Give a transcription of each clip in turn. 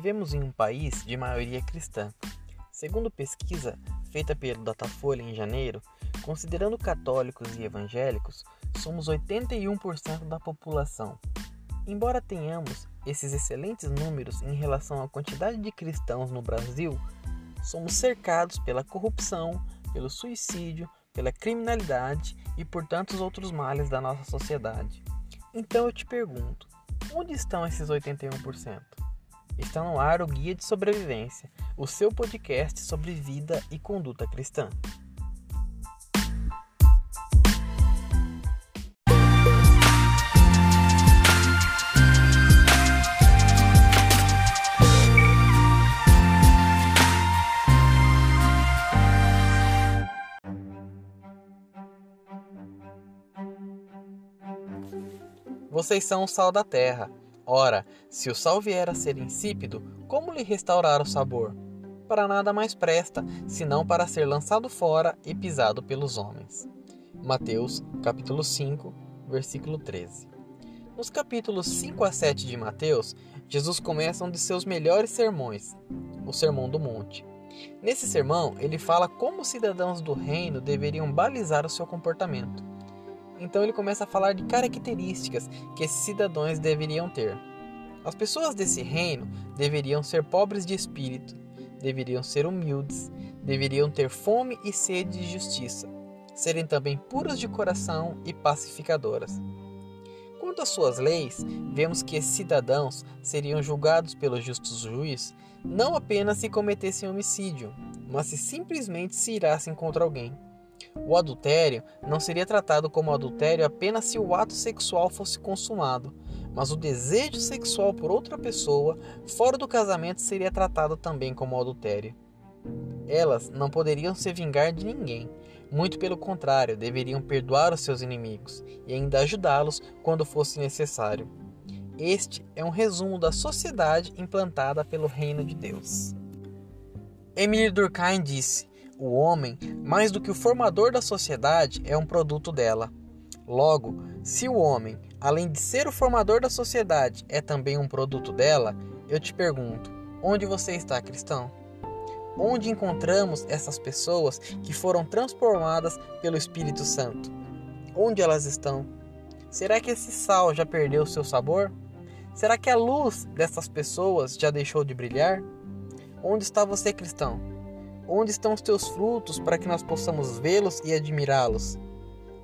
Vivemos em um país de maioria cristã. Segundo pesquisa feita pelo Datafolha em janeiro, considerando católicos e evangélicos, somos 81% da população. Embora tenhamos esses excelentes números em relação à quantidade de cristãos no Brasil, somos cercados pela corrupção, pelo suicídio, pela criminalidade e por tantos outros males da nossa sociedade. Então eu te pergunto: onde estão esses 81%? Está no ar o Guia de Sobrevivência, o seu podcast sobre vida e conduta cristã. Vocês são o sal da terra. Ora, se o sal vier a ser insípido, como lhe restaurar o sabor? Para nada mais presta, senão para ser lançado fora e pisado pelos homens. Mateus, capítulo 5, versículo 13. Nos capítulos 5 a 7 de Mateus, Jesus começa um de seus melhores sermões, o Sermão do Monte. Nesse sermão, ele fala como os cidadãos do reino deveriam balizar o seu comportamento. Então ele começa a falar de características que esses cidadãos deveriam ter. As pessoas desse reino deveriam ser pobres de espírito, deveriam ser humildes, deveriam ter fome e sede de justiça, serem também puras de coração e pacificadoras. Quanto às suas leis, vemos que esses cidadãos seriam julgados pelo justo juiz não apenas se cometessem homicídio, mas se simplesmente se irassem contra alguém. O adultério não seria tratado como adultério apenas se o ato sexual fosse consumado, mas o desejo sexual por outra pessoa fora do casamento seria tratado também como adultério. Elas não poderiam se vingar de ninguém, muito pelo contrário, deveriam perdoar os seus inimigos e ainda ajudá-los quando fosse necessário. Este é um resumo da sociedade implantada pelo reino de Deus. Emile Durkheim disse: o homem, mais do que o formador da sociedade, é um produto dela. Logo, se o homem, além de ser o formador da sociedade, é também um produto dela, eu te pergunto: onde você está, cristão? Onde encontramos essas pessoas que foram transformadas pelo Espírito Santo? Onde elas estão? Será que esse sal já perdeu seu sabor? Será que a luz dessas pessoas já deixou de brilhar? Onde está você, cristão? Onde estão os teus frutos para que nós possamos vê-los e admirá-los?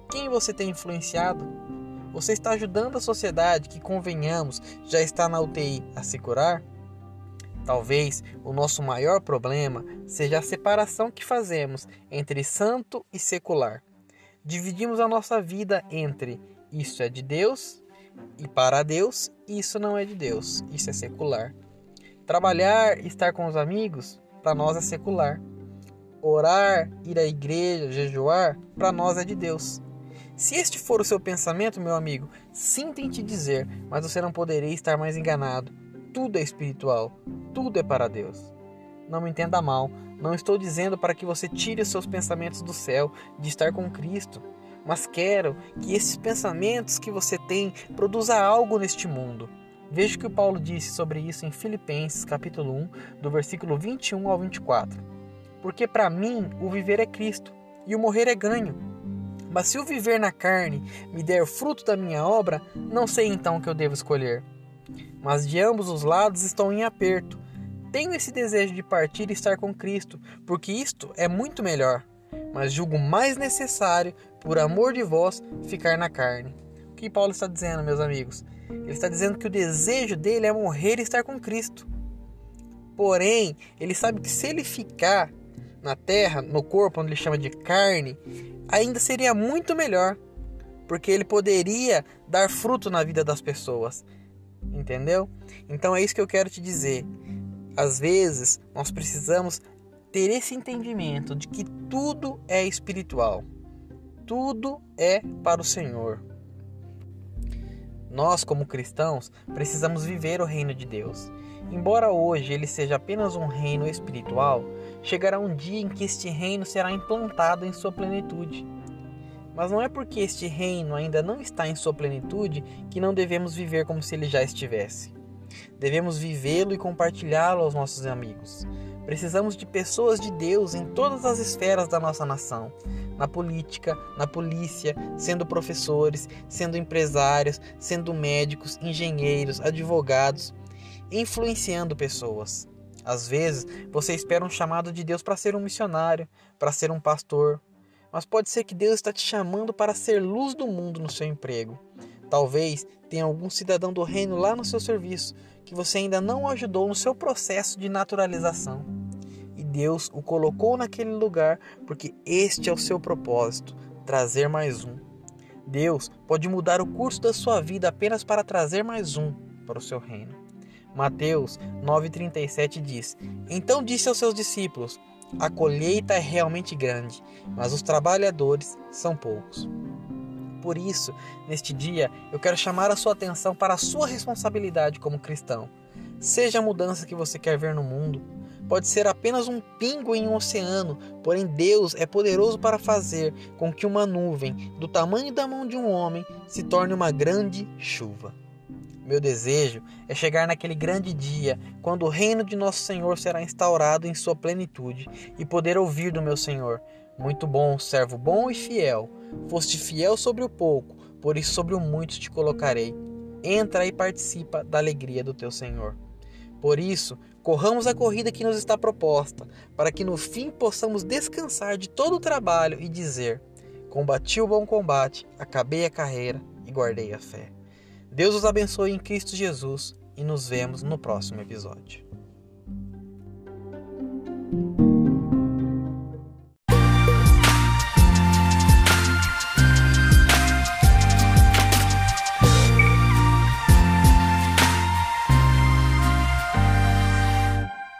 Quem você tem influenciado? Você está ajudando a sociedade que, convenhamos, já está na UTI a se curar? Talvez o nosso maior problema seja a separação que fazemos entre santo e secular. Dividimos a nossa vida entre isso é de Deus e para Deus, isso não é de Deus, isso é secular. Trabalhar, estar com os amigos, para nós é secular orar, ir à igreja, jejuar, para nós é de Deus. Se este for o seu pensamento, meu amigo, sinto em te dizer, mas você não poderia estar mais enganado. Tudo é espiritual, tudo é para Deus. Não me entenda mal, não estou dizendo para que você tire os seus pensamentos do céu, de estar com Cristo, mas quero que esses pensamentos que você tem produza algo neste mundo. Veja o que o Paulo disse sobre isso em Filipenses capítulo 1, do versículo 21 ao 24 porque para mim o viver é Cristo e o morrer é ganho. Mas se o viver na carne me der fruto da minha obra, não sei então o que eu devo escolher. Mas de ambos os lados estou em aperto. Tenho esse desejo de partir e estar com Cristo, porque isto é muito melhor. Mas julgo mais necessário, por amor de vós, ficar na carne. O que Paulo está dizendo, meus amigos? Ele está dizendo que o desejo dele é morrer e estar com Cristo. Porém, ele sabe que se ele ficar, na terra, no corpo, onde ele chama de carne, ainda seria muito melhor, porque ele poderia dar fruto na vida das pessoas. Entendeu? Então é isso que eu quero te dizer. Às vezes, nós precisamos ter esse entendimento de que tudo é espiritual. Tudo é para o Senhor. Nós, como cristãos, precisamos viver o reino de Deus. Embora hoje ele seja apenas um reino espiritual, chegará um dia em que este reino será implantado em sua plenitude. Mas não é porque este reino ainda não está em sua plenitude que não devemos viver como se ele já estivesse. Devemos vivê-lo e compartilhá-lo aos nossos amigos. Precisamos de pessoas de Deus em todas as esferas da nossa nação na política, na polícia, sendo professores, sendo empresários, sendo médicos, engenheiros, advogados, influenciando pessoas. Às vezes, você espera um chamado de Deus para ser um missionário, para ser um pastor, mas pode ser que Deus está te chamando para ser luz do mundo no seu emprego. Talvez tenha algum cidadão do reino lá no seu serviço que você ainda não ajudou no seu processo de naturalização. E Deus o colocou naquele lugar porque este é o seu propósito trazer mais um. Deus pode mudar o curso da sua vida apenas para trazer mais um para o seu reino. Mateus 9,37 diz: Então disse aos seus discípulos: A colheita é realmente grande, mas os trabalhadores são poucos. Por isso, neste dia, eu quero chamar a sua atenção para a sua responsabilidade como cristão. Seja a mudança que você quer ver no mundo, pode ser apenas um pingo em um oceano, porém Deus é poderoso para fazer com que uma nuvem do tamanho da mão de um homem se torne uma grande chuva. Meu desejo é chegar naquele grande dia, quando o reino de nosso Senhor será instaurado em sua plenitude, e poder ouvir do meu Senhor: Muito bom, servo bom e fiel. Foste fiel sobre o pouco, por isso sobre o muito te colocarei. Entra e participa da alegria do teu Senhor. Por isso, corramos a corrida que nos está proposta, para que no fim possamos descansar de todo o trabalho e dizer: Combati o bom combate, acabei a carreira e guardei a fé. Deus os abençoe em Cristo Jesus e nos vemos no próximo episódio.